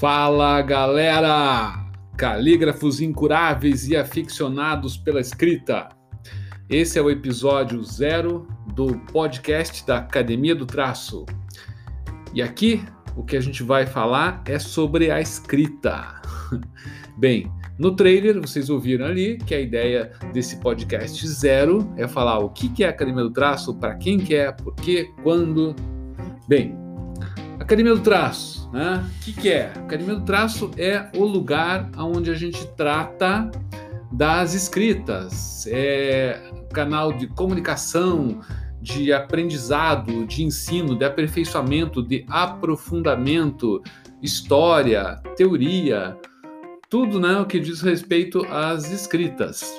Fala galera! Calígrafos incuráveis e aficionados pela escrita. Esse é o episódio zero do podcast da Academia do Traço. E aqui o que a gente vai falar é sobre a escrita. Bem, no trailer vocês ouviram ali que a ideia desse podcast zero é falar o que é a Academia do Traço, para quem quer, é, por quê, quando. Bem, Academia do Traço, né? O que, que é? Academia do Traço é o lugar onde a gente trata das escritas, é canal de comunicação, de aprendizado, de ensino, de aperfeiçoamento, de aprofundamento, história, teoria, tudo né, o que diz respeito às escritas.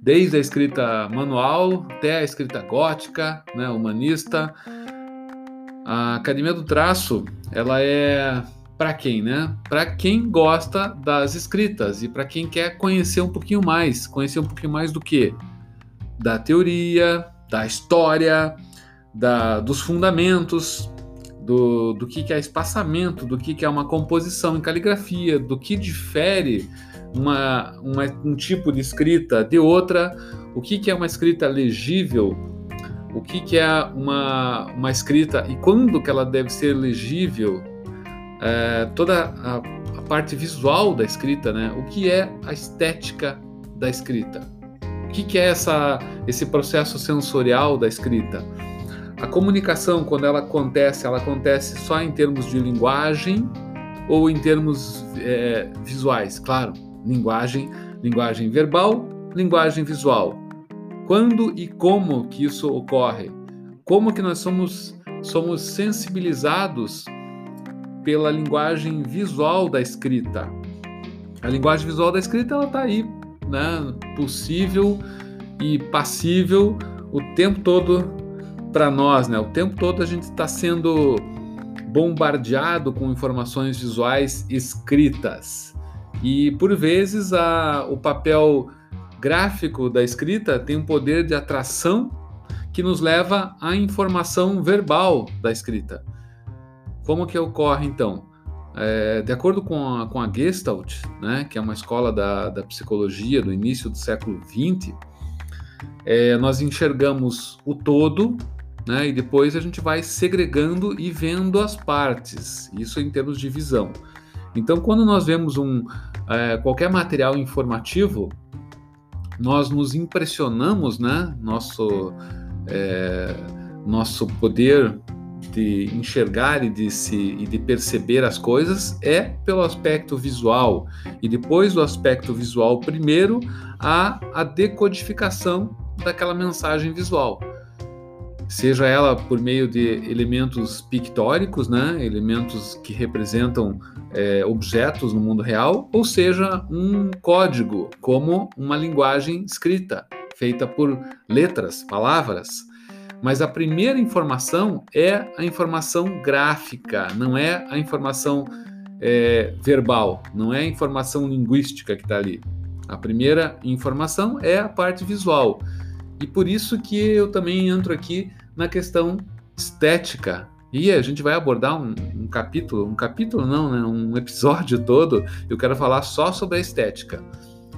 Desde a escrita manual até a escrita gótica, né, humanista, a Academia do Traço, ela é para quem, né? Para quem gosta das escritas e para quem quer conhecer um pouquinho mais, conhecer um pouquinho mais do que? Da teoria, da história, da, dos fundamentos, do, do que, que é espaçamento, do que, que é uma composição em caligrafia, do que difere uma, uma, um tipo de escrita de outra, o que, que é uma escrita legível o que, que é uma, uma escrita e quando que ela deve ser legível, é, toda a, a, parte visual da escrita, né? o que é a estética da escrita, o que, que é essa, esse processo sensorial da escrita. A comunicação, quando ela acontece, ela acontece só em termos de linguagem ou em termos é, visuais, claro, linguagem, linguagem verbal, linguagem visual. Quando e como que isso ocorre? Como que nós somos, somos sensibilizados pela linguagem visual da escrita? A linguagem visual da escrita ela está aí, né? Possível e passível o tempo todo para nós, né? O tempo todo a gente está sendo bombardeado com informações visuais escritas e por vezes a, o papel gráfico da escrita tem um poder de atração que nos leva à informação verbal da escrita. Como que ocorre então? É, de acordo com a, com a Gestalt, né, que é uma escola da, da psicologia do início do século XX, é, nós enxergamos o todo né, e depois a gente vai segregando e vendo as partes, isso em termos de visão. Então, quando nós vemos um, é, qualquer material informativo, nós nos impressionamos, né? Nosso, é, nosso poder de enxergar e de, se, e de perceber as coisas é pelo aspecto visual. E depois do aspecto visual, primeiro, há a decodificação daquela mensagem visual. Seja ela por meio de elementos pictóricos, né? elementos que representam é, objetos no mundo real, ou seja, um código, como uma linguagem escrita, feita por letras, palavras. Mas a primeira informação é a informação gráfica, não é a informação é, verbal, não é a informação linguística que está ali. A primeira informação é a parte visual. E por isso que eu também entro aqui na questão estética e a gente vai abordar um, um, capítulo, um capítulo não, né, um episódio todo. Eu quero falar só sobre a estética.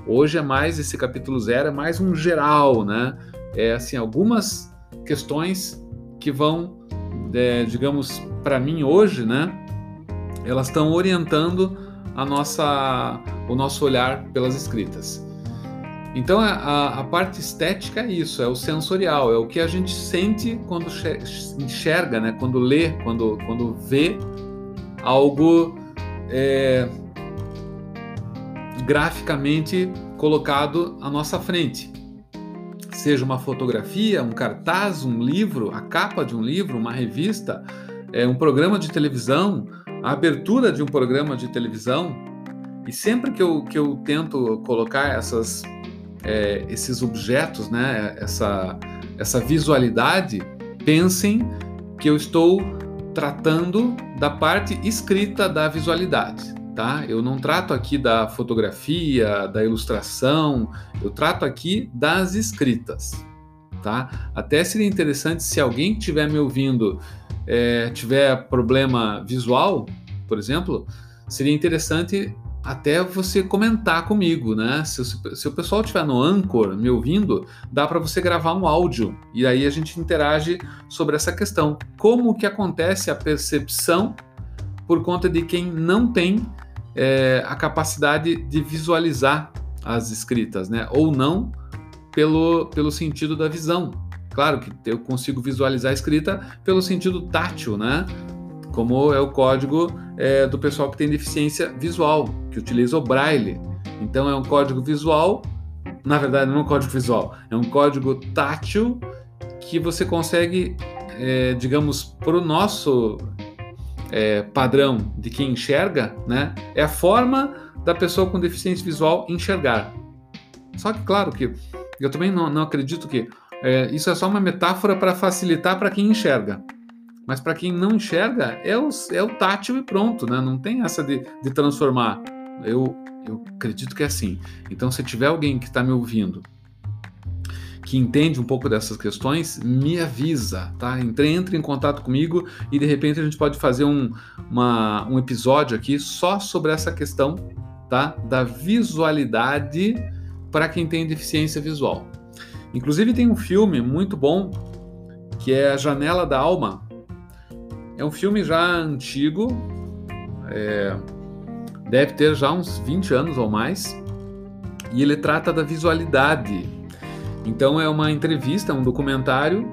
Hoje é mais esse capítulo zero, é mais um geral, né? É assim algumas questões que vão, é, digamos, para mim hoje, né? Elas estão orientando a nossa, o nosso olhar pelas escritas. Então a, a, parte estética é isso, é o sensorial, é o que a gente sente quando enxerga, né? quando lê, quando, quando vê algo é, graficamente colocado à nossa frente. Seja uma fotografia, um cartaz, um livro, a capa de um livro, uma revista, é, um programa de televisão, a abertura de um programa de televisão. E sempre que eu, que eu tento colocar essas é, esses objetos, né, essa, essa visualidade, pensem que eu estou tratando da parte escrita da visualidade. Tá? Eu não trato aqui da fotografia, da ilustração, eu trato aqui das escritas. Tá? Até seria interessante se alguém que estiver me ouvindo é, tiver problema visual, por exemplo, seria interessante até você comentar comigo, né? Se, se o pessoal estiver no Anchor me ouvindo, dá para você gravar um áudio e aí a gente interage sobre essa questão. Como que acontece a percepção por conta de quem não tem é, a capacidade de visualizar as escritas, né? Ou não pelo, pelo sentido da visão. Claro que eu consigo visualizar a escrita pelo sentido tátil, né? Como é o código é, do pessoal que tem deficiência visual, que utiliza o braille. Então é um código visual, na verdade não é um código visual, é um código tátil que você consegue, é, digamos, para o nosso é, padrão de quem enxerga, né? É a forma da pessoa com deficiência visual enxergar. Só que, claro, que eu também não, não acredito que é, isso é só uma metáfora para facilitar para quem enxerga. Mas para quem não enxerga, é o, é o tátil e pronto, né? Não tem essa de, de transformar. Eu, eu acredito que é assim. Então, se tiver alguém que está me ouvindo que entende um pouco dessas questões, me avisa, tá? Entre, entre em contato comigo e de repente a gente pode fazer um, uma, um episódio aqui só sobre essa questão, tá? Da visualidade para quem tem deficiência visual. Inclusive tem um filme muito bom que é A Janela da Alma, é um filme já antigo, é, deve ter já uns 20 anos ou mais, e ele trata da visualidade. Então é uma entrevista, um documentário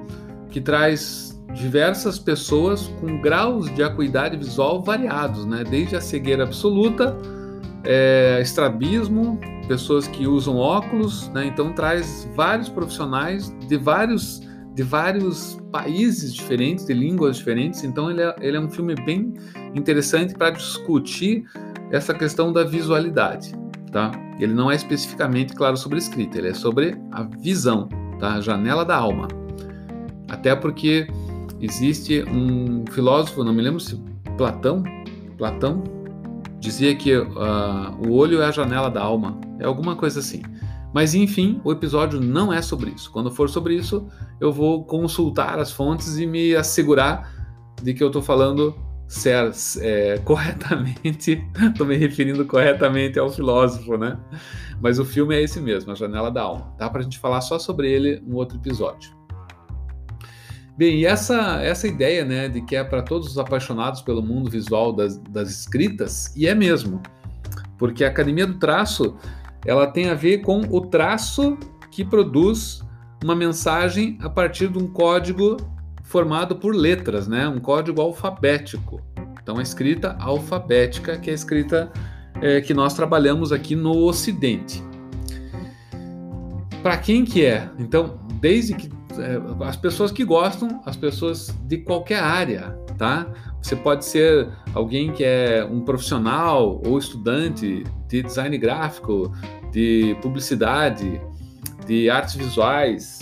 que traz diversas pessoas com graus de acuidade visual variados, né? desde a cegueira absoluta, é, estrabismo, pessoas que usam óculos, né? então traz vários profissionais de vários de vários países diferentes, de línguas diferentes. Então ele é, ele é um filme bem interessante para discutir essa questão da visualidade, tá? Ele não é especificamente claro sobre escrita, ele é sobre a visão, tá? A janela da alma. Até porque existe um filósofo, não me lembro se Platão, Platão dizia que uh, o olho é a janela da alma, é alguma coisa assim. Mas enfim, o episódio não é sobre isso. Quando for sobre isso, eu vou consultar as fontes e me assegurar de que eu estou falando certo, é, corretamente, estou me referindo corretamente ao filósofo, né? Mas o filme é esse mesmo, A Janela da Alma. Dá para a gente falar só sobre ele um outro episódio. Bem, e essa, essa ideia né, de que é para todos os apaixonados pelo mundo visual das, das escritas, e é mesmo, porque a Academia do Traço ela tem a ver com o traço que produz uma mensagem a partir de um código formado por letras, né? Um código alfabético. Então, a escrita alfabética, que é a escrita é, que nós trabalhamos aqui no Ocidente. Para quem que é? Então, desde que é, as pessoas que gostam, as pessoas de qualquer área, tá? Você pode ser alguém que é um profissional ou estudante de design gráfico, de publicidade, de artes visuais,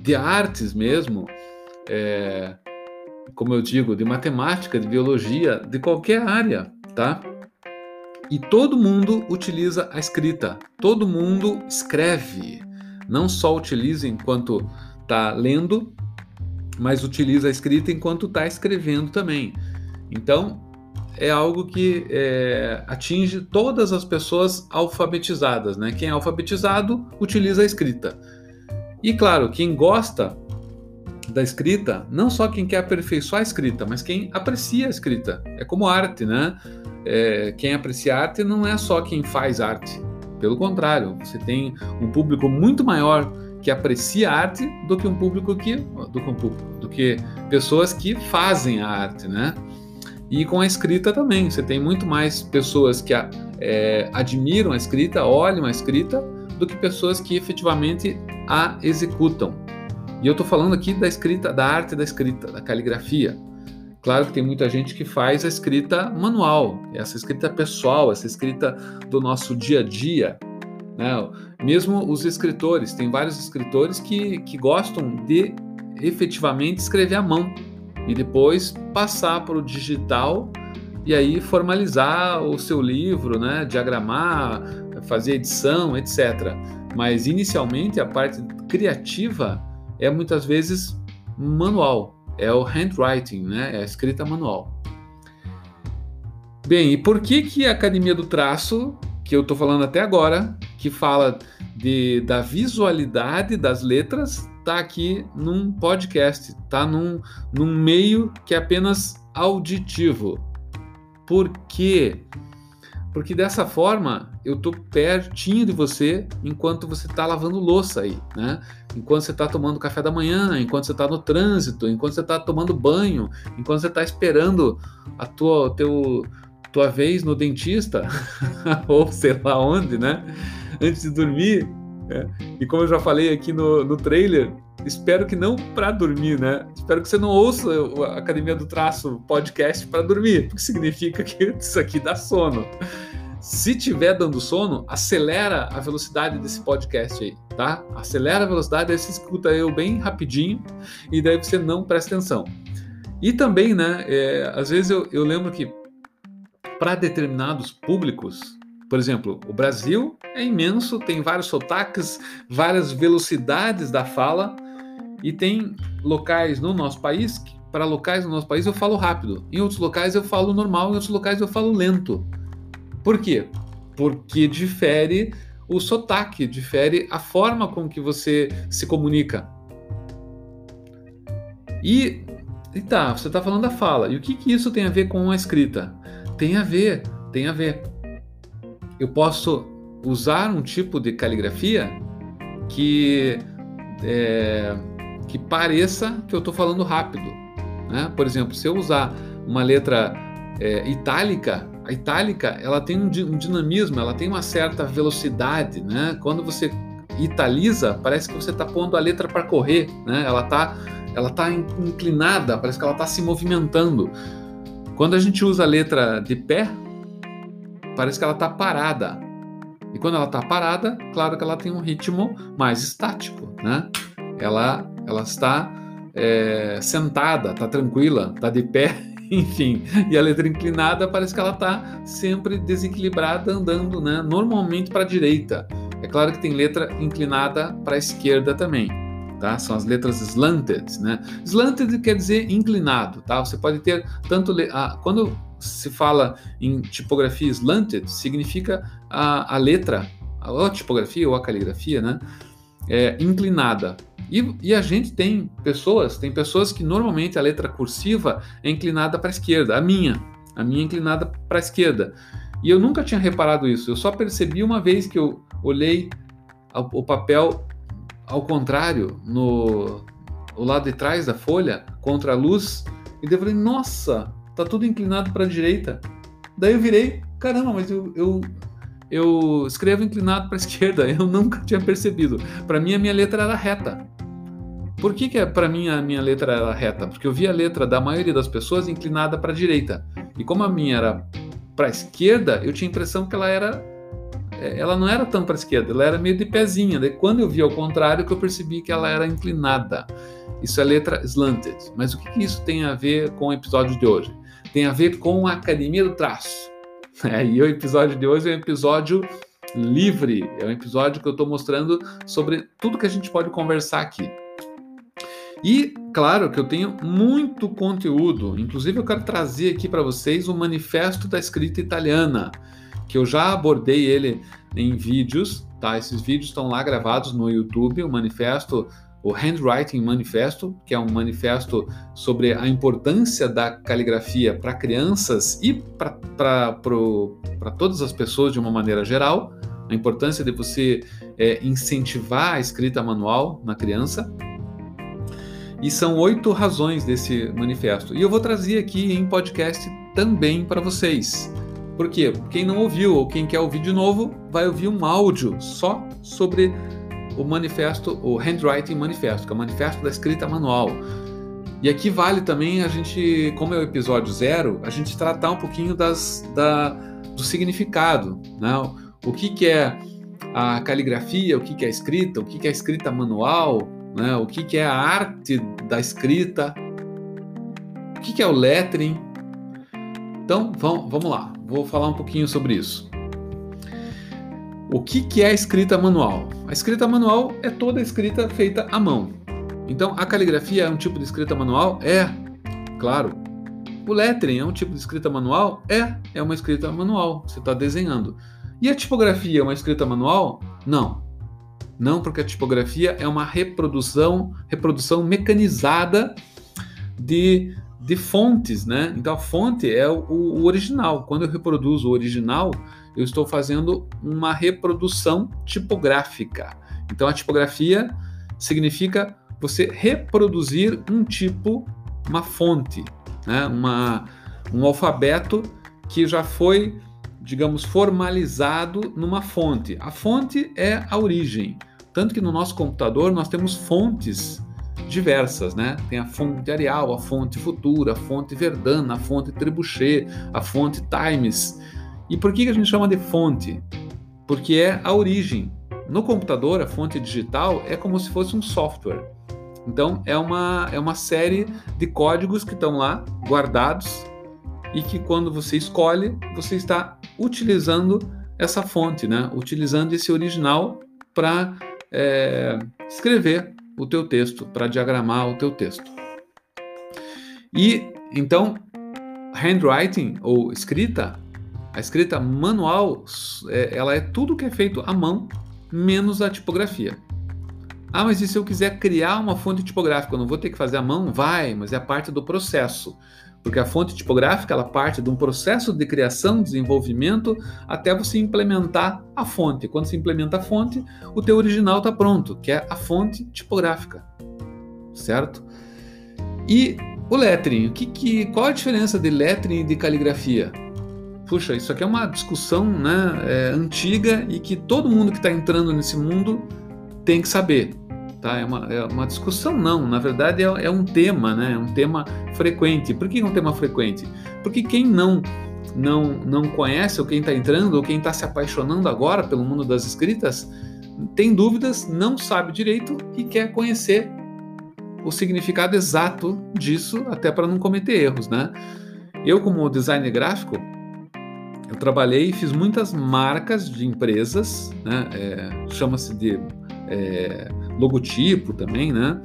de artes mesmo, é, como eu digo, de matemática, de biologia, de qualquer área, tá? E todo mundo utiliza a escrita, todo mundo escreve, não só utiliza enquanto está lendo, mas utiliza a escrita enquanto está escrevendo também. Então, é algo que é, atinge todas as pessoas alfabetizadas. Né? Quem é alfabetizado utiliza a escrita. E claro, quem gosta da escrita, não só quem quer aperfeiçoar a escrita, mas quem aprecia a escrita. É como arte, né? É, quem aprecia arte não é só quem faz arte. Pelo contrário, você tem um público muito maior que aprecia a arte do que um público que do que, um público, do que pessoas que fazem a arte, né? E com a escrita também, você tem muito mais pessoas que é, admiram a escrita, olham a escrita, do que pessoas que efetivamente a executam. E eu estou falando aqui da escrita, da arte da escrita, da caligrafia. Claro que tem muita gente que faz a escrita manual, essa escrita pessoal, essa escrita do nosso dia a dia. Né? Mesmo os escritores, tem vários escritores que, que gostam de efetivamente escrever à mão e depois passar para o digital e aí formalizar o seu livro, né? diagramar, fazer edição, etc. Mas inicialmente a parte criativa é muitas vezes manual, é o handwriting, né? é a escrita manual. Bem, e por que que a Academia do Traço, que eu estou falando até agora, que fala de, da visualidade das letras, está aqui num podcast, está num, num meio que é apenas auditivo. Por quê? Porque dessa forma eu tô pertinho de você enquanto você está lavando louça aí, né? Enquanto você está tomando café da manhã, enquanto você está no trânsito, enquanto você está tomando banho, enquanto você está esperando a tua, teu, tua vez no dentista, ou sei lá onde, né? Antes de dormir. Né? E como eu já falei aqui no, no trailer, espero que não para dormir, né? Espero que você não ouça a Academia do Traço podcast para dormir, porque significa que isso aqui dá sono. Se tiver dando sono, acelera a velocidade desse podcast aí, tá? Acelera a velocidade, aí você escuta eu bem rapidinho e daí você não presta atenção. E também, né, é, às vezes eu, eu lembro que para determinados públicos, por exemplo, o Brasil é imenso, tem vários sotaques, várias velocidades da fala, e tem locais no nosso país, para locais no nosso país eu falo rápido, em outros locais eu falo normal, em outros locais eu falo lento. Por quê? Porque difere o sotaque, difere a forma com que você se comunica. E, e tá, você está falando da fala. E o que, que isso tem a ver com a escrita? Tem a ver, tem a ver. Eu posso usar um tipo de caligrafia que é, que pareça que eu estou falando rápido. Né? Por exemplo, se eu usar uma letra é, itálica, a itálica ela tem um, dinamismo, ela tem uma certa velocidade. Né? Quando você italiza, parece que você está pondo a letra para correr. Né? Ela está ela tá inclinada, parece que ela está se movimentando. Quando a gente usa a letra de pé, parece que ela está parada. E quando ela está parada, claro que ela tem um ritmo mais estático, né? Ela ela está é, sentada, está tranquila, está de pé, enfim. E a letra inclinada parece que ela está sempre desequilibrada, andando né, normalmente para a direita. É claro que tem letra inclinada para a esquerda também. Tá? São as letras slanted, né? Slanted quer dizer inclinado, tá? Você pode ter tanto a, quando se fala em tipografia slanted, significa a, a letra, a, tipografia ou a caligrafia, né? É, inclinada. E, e, a gente tem pessoas, tem pessoas que normalmente a letra cursiva é inclinada para a esquerda. A minha, a minha é inclinada para a esquerda. E eu nunca tinha reparado isso. Eu só percebi uma vez que eu olhei o papel ao contrário, no o lado de trás da folha, contra a luz, e daí eu falei, nossa, tá tudo inclinado para a direita. Daí eu virei, caramba, mas eu, eu eu escrevo inclinado para a esquerda, eu nunca tinha percebido. Para mim, a minha letra era reta. Por que, que para mim a minha letra era reta? Porque eu vi a letra da maioria das pessoas inclinada para a direita. E como a minha era para a esquerda, eu tinha a impressão que ela era. É, ela não era tão para a esquerda, ela era meio de pezinha. Daí, quando eu vi ao contrário, que eu percebi que ela era inclinada. Isso é letra slanted. Mas o que, que isso tem a ver com o episódio de hoje? Tem a ver com a academia do traço. É, e o episódio de hoje é um episódio livre, é um episódio que eu estou mostrando sobre tudo que a gente pode conversar aqui. E claro que eu tenho muito conteúdo, inclusive eu quero trazer aqui para vocês o Manifesto da Escrita Italiana, que eu já abordei ele em vídeos, tá? Esses vídeos estão lá gravados no YouTube, o manifesto o Handwriting Manifesto, que é um manifesto sobre a importância da caligrafia para crianças e para todas as pessoas de uma maneira geral, a importância de você é, incentivar a escrita manual na criança. E são oito razões desse manifesto. E eu vou trazer aqui em podcast também para vocês. Porque quem não ouviu ou quem quer ouvir de novo, vai ouvir um áudio só sobre o manifesto, o Handwriting Manifesto, que é o manifesto da escrita manual. E aqui vale também a gente, como é o episódio zero, a gente tratar um pouquinho das, da, do significado, né? O que, que é a caligrafia, o que, que é a escrita, o que, que é a escrita manual, né? o que, que é a arte da escrita, o que, que é o lettering. Então, vamos, vamos lá, vou falar um pouquinho sobre isso. O que, que é a escrita manual? A escrita manual é toda escrita feita à mão. Então, a caligrafia é um tipo de escrita manual? É, claro. o lettering é um tipo de escrita manual? É, é uma escrita manual. Você está desenhando. E a tipografia é uma escrita manual? Não. Não, porque a tipografia é uma reprodução, reprodução mecanizada de, de fontes, né? Então a fonte é o, o original. Quando eu reproduzo o original, eu estou fazendo uma reprodução tipográfica. Então a tipografia significa você reproduzir um tipo, uma fonte, né? uma, um alfabeto que já foi, digamos, formalizado numa fonte. A fonte é a origem. Tanto que no nosso computador nós temos fontes diversas, né? Tem a fonte Arial, a fonte Futura, a fonte Verdana, a fonte Trebuchet, a fonte Times. E por que a gente chama de fonte? Porque é a origem. No computador, a fonte digital é como se fosse um software. Então, é uma, é uma série de códigos que estão lá guardados e que quando você escolhe, você está utilizando essa fonte, né? utilizando esse original para é, escrever o teu texto, para diagramar o teu texto. E então, handwriting ou escrita a escrita manual, é, ela é tudo que é feito à mão, menos a tipografia. Ah, mas e se eu quiser criar uma fonte tipográfica, eu não vou ter que fazer à mão? Vai, mas é parte do processo. Porque a fonte tipográfica, ela parte de um processo de criação, desenvolvimento, até você implementar a fonte. Quando você implementa a fonte, o teu original está pronto, que é a fonte tipográfica. Certo? E o lettering, que, que, qual a diferença de lettering e de caligrafia? Puxa, isso aqui é uma discussão né, é, antiga e que todo mundo que está entrando nesse mundo tem que saber. Tá? É, uma, é uma discussão, não, na verdade é, é um tema, né? é um tema frequente. Por que é um tema frequente? Porque quem não não, não conhece, ou quem está entrando, ou quem está se apaixonando agora pelo mundo das escritas, tem dúvidas, não sabe direito e quer conhecer o significado exato disso, até para não cometer erros, né? Eu, como designer gráfico, eu trabalhei e fiz muitas marcas de empresas, né? É, Chama-se de é, logotipo também, né?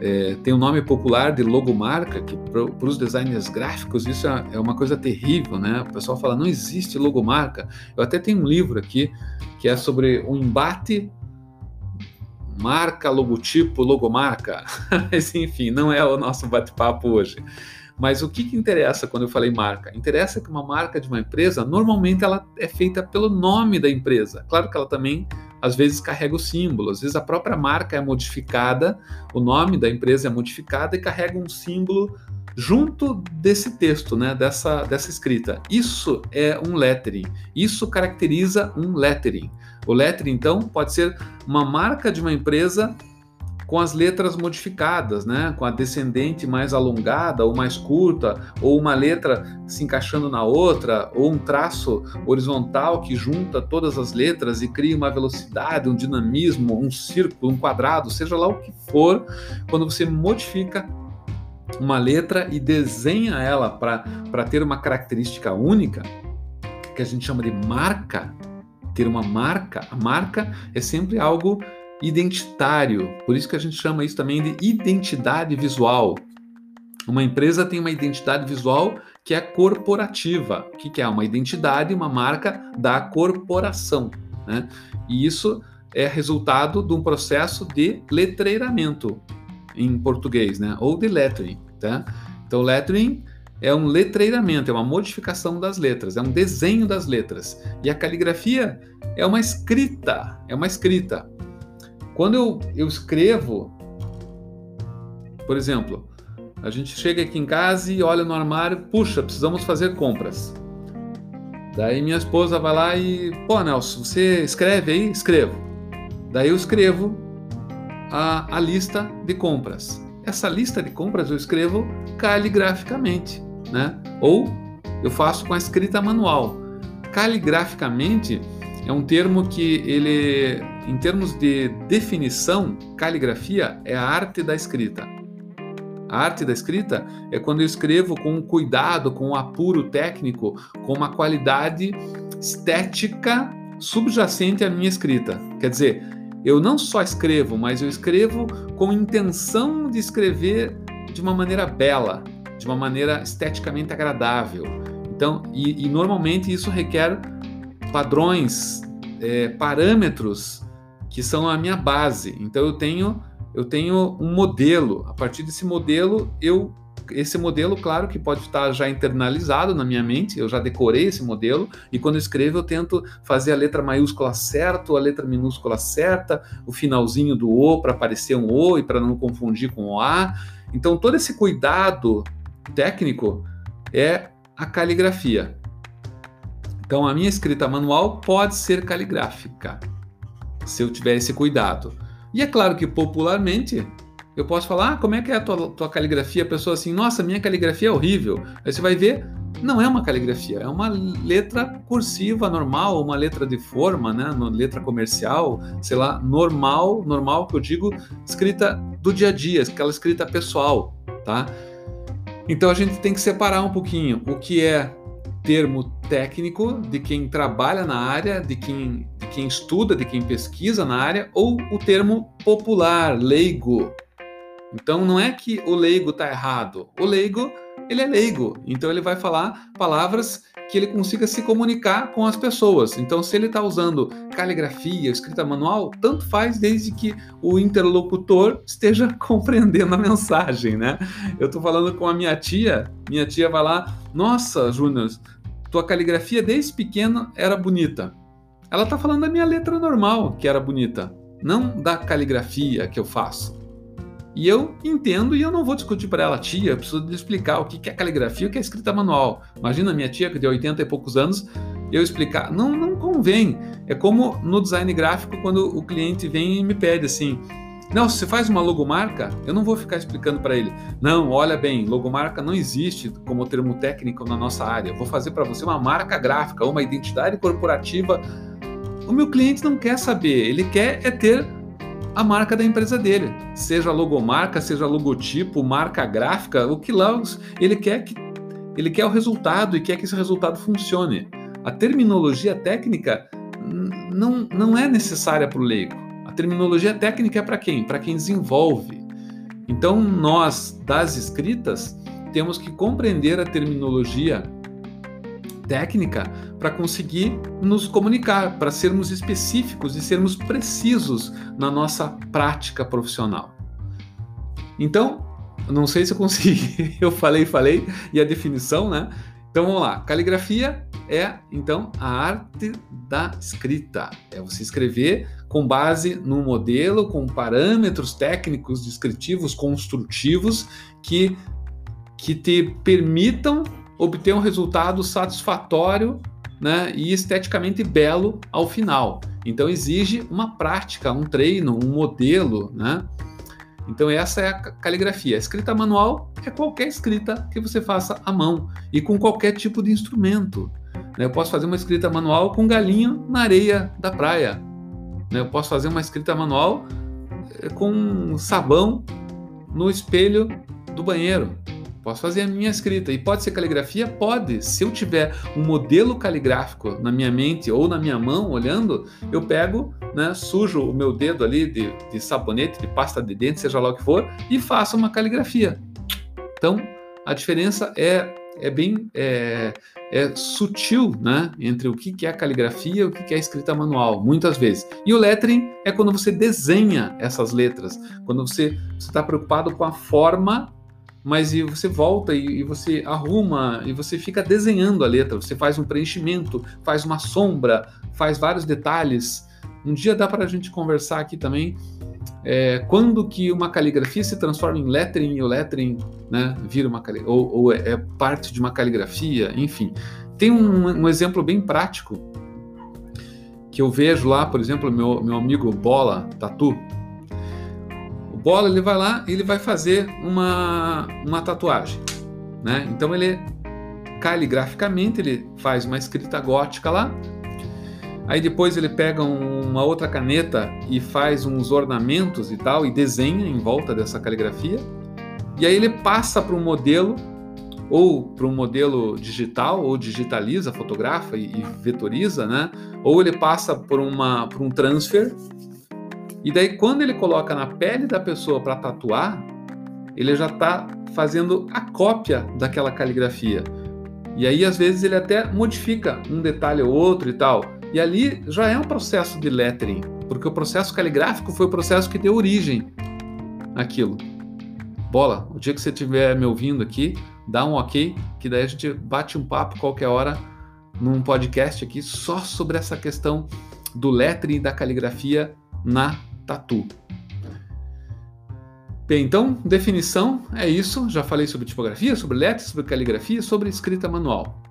É, tem o um nome popular de logomarca, que para os designers gráficos isso é, é, uma coisa terrível, né? O pessoal fala, não existe logomarca. Eu até tenho um livro aqui que é sobre o embate marca, logotipo, logomarca. Mas enfim, não é o nosso bate-papo hoje. Mas o que, que interessa quando eu falei marca? Interessa que uma marca de uma empresa, normalmente ela é feita pelo nome da empresa. Claro que ela também, às vezes, carrega o símbolo. Às vezes a própria marca é modificada, o nome da empresa é modificado e carrega um símbolo junto desse texto, né, dessa, dessa escrita. Isso é um lettering. Isso caracteriza um lettering. O lettering, então, pode ser uma marca de uma empresa com as letras modificadas, né? com a descendente mais alongada ou mais curta, ou uma letra se encaixando na outra, ou um traço horizontal que junta todas as letras e cria uma velocidade, um dinamismo, um círculo, um quadrado, seja lá o que for, quando você modifica uma letra e desenha ela para ter uma característica única, que a gente chama de marca, ter uma marca, a marca é sempre algo identitário. Por isso que a gente chama isso também de identidade visual. Uma empresa tem uma identidade visual que é corporativa. O que é? Uma identidade, uma marca da corporação. Né? E isso é resultado de um processo de letreiramento em português, né? ou de lettering. Tá? Então, lettering é um letreiramento, é uma modificação das letras, é um desenho das letras. E a caligrafia é uma escrita, é uma escrita. Quando eu, eu escrevo, por exemplo, a gente chega aqui em casa e olha no armário, puxa, precisamos fazer compras. Daí minha esposa vai lá e, pô, Nelson, você escreve aí? Escrevo. Daí eu escrevo a, a lista de compras. Essa lista de compras eu escrevo caligraficamente, né? Ou eu faço com a escrita manual. Caligraficamente é um termo que ele, em termos de definição, caligrafia é a arte da escrita. A arte da escrita é quando eu escrevo com cuidado, com um apuro técnico, com uma qualidade estética subjacente à minha escrita. Quer dizer, eu não só escrevo, mas eu escrevo com intenção de escrever de uma maneira bela, de uma maneira esteticamente agradável. Então, e, e normalmente isso requer padrões, é, parâmetros que são a minha base. Então eu tenho eu tenho um modelo. A partir desse modelo eu esse modelo, claro que pode estar já internalizado na minha mente, eu já decorei esse modelo, e quando eu escrevo eu tento fazer a letra maiúscula certa, a letra minúscula certa, o finalzinho do O para aparecer um O e para não confundir com o A. Então todo esse cuidado técnico é a caligrafia. Então, a minha escrita manual pode ser caligráfica, se eu tiver esse cuidado. E é claro que popularmente eu posso falar, ah, como é que é a tua, tua caligrafia? A pessoa assim, nossa, minha caligrafia é horrível. Aí você vai ver, não é uma caligrafia, é uma letra cursiva normal, uma letra de forma, né, letra comercial, sei lá, normal, normal que eu digo, escrita do dia a dia, aquela escrita pessoal, tá? Então a gente tem que separar um pouquinho o que é termo técnico de quem trabalha na área, de quem, de quem estuda, de quem pesquisa na área, ou o termo popular, leigo. Então não é que o leigo está errado. O leigo, ele é leigo. Então ele vai falar palavras que ele consiga se comunicar com as pessoas. Então, se ele está usando caligrafia, escrita manual, tanto faz desde que o interlocutor esteja compreendendo a mensagem, né? Eu estou falando com a minha tia, minha tia vai lá, nossa, Júnior, tua caligrafia desde pequeno era bonita. Ela está falando da minha letra normal, que era bonita, não da caligrafia que eu faço. E eu entendo e eu não vou discutir para ela, tia, eu preciso de explicar o que é caligrafia e o que é escrita manual. Imagina minha tia, que tem 80 e poucos anos, eu explicar. Não, não convém. É como no design gráfico, quando o cliente vem e me pede assim: não, se você faz uma logomarca, eu não vou ficar explicando para ele. Não, olha bem, logomarca não existe como termo técnico na nossa área. Vou fazer para você uma marca gráfica, uma identidade corporativa. O meu cliente não quer saber, ele quer é ter a marca da empresa dele, seja logomarca, seja logotipo, marca gráfica, o que lá ele quer que ele quer o resultado e quer que esse resultado funcione. A terminologia técnica não, não é necessária para o leigo. Terminologia técnica é para quem? Para quem desenvolve. Então, nós, das escritas, temos que compreender a terminologia técnica para conseguir nos comunicar, para sermos específicos e sermos precisos na nossa prática profissional. Então, não sei se eu consegui, eu falei, falei, e a definição, né? Então vamos lá. Caligrafia é então a arte da escrita. É você escrever com base num modelo, com parâmetros técnicos, descritivos, construtivos que que te permitam obter um resultado satisfatório né, e esteticamente belo ao final. Então exige uma prática, um treino, um modelo, né? Então essa é a caligrafia. A escrita manual é qualquer escrita que você faça à mão e com qualquer tipo de instrumento. Né? Eu posso fazer uma escrita manual com galinho na areia da praia. Né? Eu posso fazer uma escrita manual eh, com sabão no espelho do banheiro. Posso fazer a minha escrita. E pode ser caligrafia? Pode. Se eu tiver um modelo caligráfico na minha mente ou na minha mão olhando, eu pego, né, sujo o meu dedo ali de, de sabonete, de pasta de dente, seja lá o que for, e faço uma caligrafia. Então, a diferença é, é bem é, é sutil né, entre o que é caligrafia e o que é escrita manual, muitas vezes. E o lettering é quando você desenha essas letras, quando você está preocupado com a forma mas e você volta e, e, você arruma e você fica desenhando a letra, você faz um preenchimento, faz uma sombra, faz vários detalhes. Um dia dá para a gente conversar aqui também é, quando que uma caligrafia se transforma em lettering e o lettering né, vira uma ou, ou é, é, parte de uma caligrafia, enfim. Tem um, um exemplo bem prático que eu vejo lá, por exemplo, meu, meu amigo Bola Tatu, bola, ele vai lá e ele vai fazer uma, uma tatuagem, né? Então ele caligraficamente ele faz uma escrita gótica lá. Aí depois ele pega uma outra caneta e faz uns ornamentos e tal e desenha em volta dessa caligrafia. E aí ele passa para um modelo ou para um modelo digital, ou digitaliza, fotografa e, e vetoriza, né? Ou ele passa por, uma, por um transfer e daí, quando ele coloca na pele da pessoa para tatuar, ele já está fazendo a cópia daquela caligrafia. E aí, às vezes, ele até modifica um detalhe ou outro e tal. E ali já é um processo de lettering, porque o processo caligráfico foi o processo que deu origem àquilo. Bola, o dia que você estiver me ouvindo aqui, dá um ok, que daí a gente bate um papo qualquer hora num podcast aqui só sobre essa questão do lettering e da caligrafia na tatu. Bem, então, definição é isso. Já falei sobre tipografia, sobre lettering, sobre caligrafia, sobre escrita manual.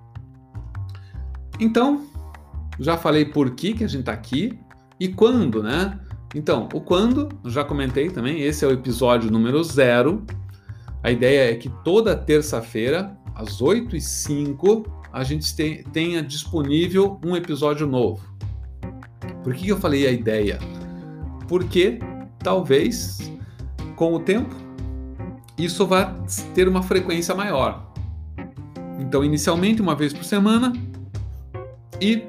Então, já falei por que, que a gente está aqui e quando, né? Então, o quando, já comentei também, esse é o episódio número zero. A ideia é que toda terça-feira, às 8 e 05 a gente tenha disponível um episódio novo. Por que eu falei a ideia? Porque talvez, com o tempo, isso vai ter uma frequência maior. Então, inicialmente, uma vez por semana, e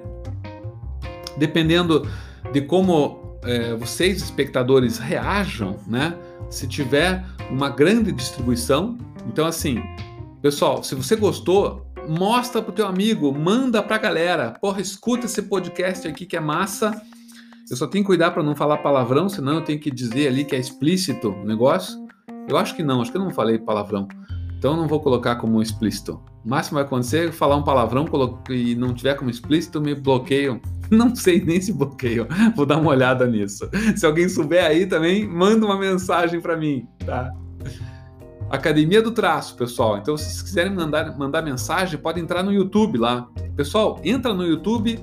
dependendo de como é, vocês, espectadores, reajam, né? Se tiver uma grande distribuição, então assim, pessoal, se você gostou, mostra pro teu amigo, manda pra galera. Porra, escuta esse podcast aqui que é massa. Eu só tenho que cuidar para não falar palavrão, senão eu tenho que dizer ali que é explícito o negócio. Eu acho que não, acho que eu não falei palavrão. Então eu não vou colocar como explícito. O máximo vai acontecer é falar um palavrão e não tiver como explícito, me bloqueiam. Não sei nem se bloqueiam. Vou dar uma olhada nisso. Se alguém souber aí também, manda uma mensagem para mim, tá? Academia do Traço, pessoal. Então, se vocês quiserem mandar, mandar mensagem, pode entrar no YouTube lá. Pessoal, entra no YouTube,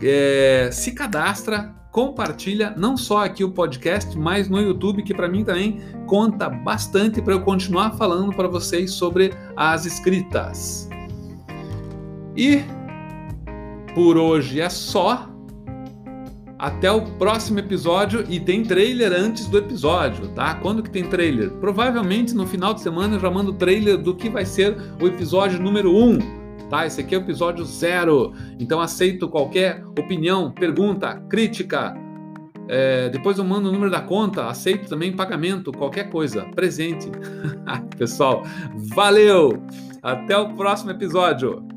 é, se cadastra, compartilha não só aqui o podcast, mas no YouTube, que para mim também conta bastante para eu continuar falando para vocês sobre as escritas. E por hoje é só. Até o próximo episódio e tem trailer antes do episódio, tá? Quando que tem trailer? Provavelmente no final de semana eu já mando o trailer do que vai ser o episódio número 1, tá? Esse aqui é o episódio 0. Então aceito qualquer opinião, pergunta, crítica. É, depois eu mando o número da conta, aceito também pagamento, qualquer coisa, presente. Pessoal, valeu! Até o próximo episódio!